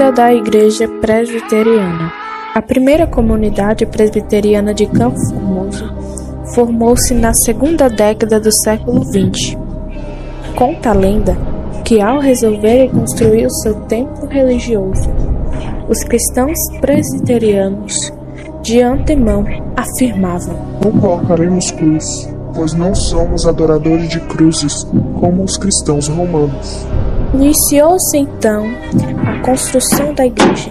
Da Igreja Presbiteriana. A primeira comunidade presbiteriana de Campo Formoso formou-se na segunda década do século XX. Conta a lenda que, ao resolverem construir o seu templo religioso, os cristãos presbiterianos de antemão afirmavam: Não colocaremos cruz, pois não somos adoradores de cruzes como os cristãos romanos. Iniciou-se então a construção da igreja.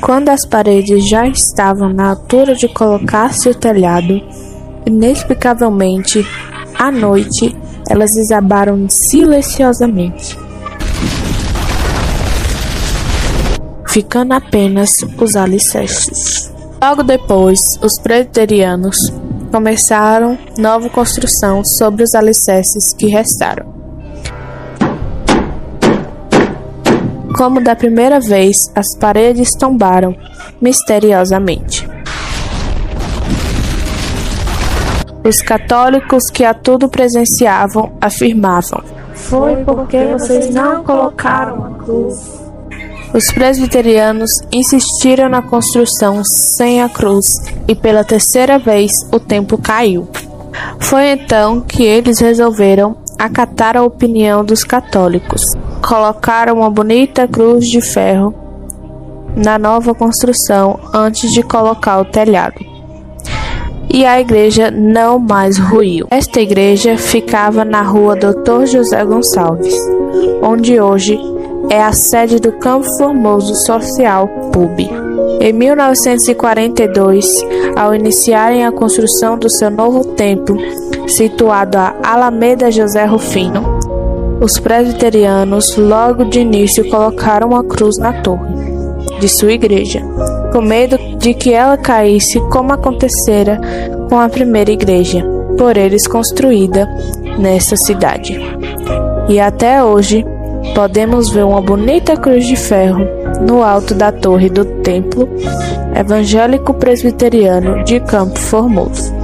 Quando as paredes já estavam na altura de colocar-se o telhado, inexplicavelmente, à noite, elas desabaram silenciosamente, ficando apenas os alicerces. Logo depois, os presbiterianos começaram nova construção sobre os alicerces que restaram. Como da primeira vez, as paredes tombaram misteriosamente. Os católicos que a tudo presenciavam afirmavam: Foi porque vocês não colocaram a cruz. Os presbiterianos insistiram na construção sem a cruz e pela terceira vez o templo caiu. Foi então que eles resolveram acatar a opinião dos católicos. Colocaram uma bonita cruz de ferro na nova construção antes de colocar o telhado. E a igreja não mais ruiu. Esta igreja ficava na rua Dr. José Gonçalves, onde hoje é a sede do Campo Formoso Social Pub. Em 1942, ao iniciarem a construção do seu novo templo, situado a Alameda José Rufino, os presbiterianos logo de início colocaram uma cruz na torre de sua igreja, com medo de que ela caísse como acontecera com a primeira igreja, por eles construída nesta cidade. E até hoje podemos ver uma bonita cruz de ferro no alto da torre do templo evangélico presbiteriano de Campo Formoso.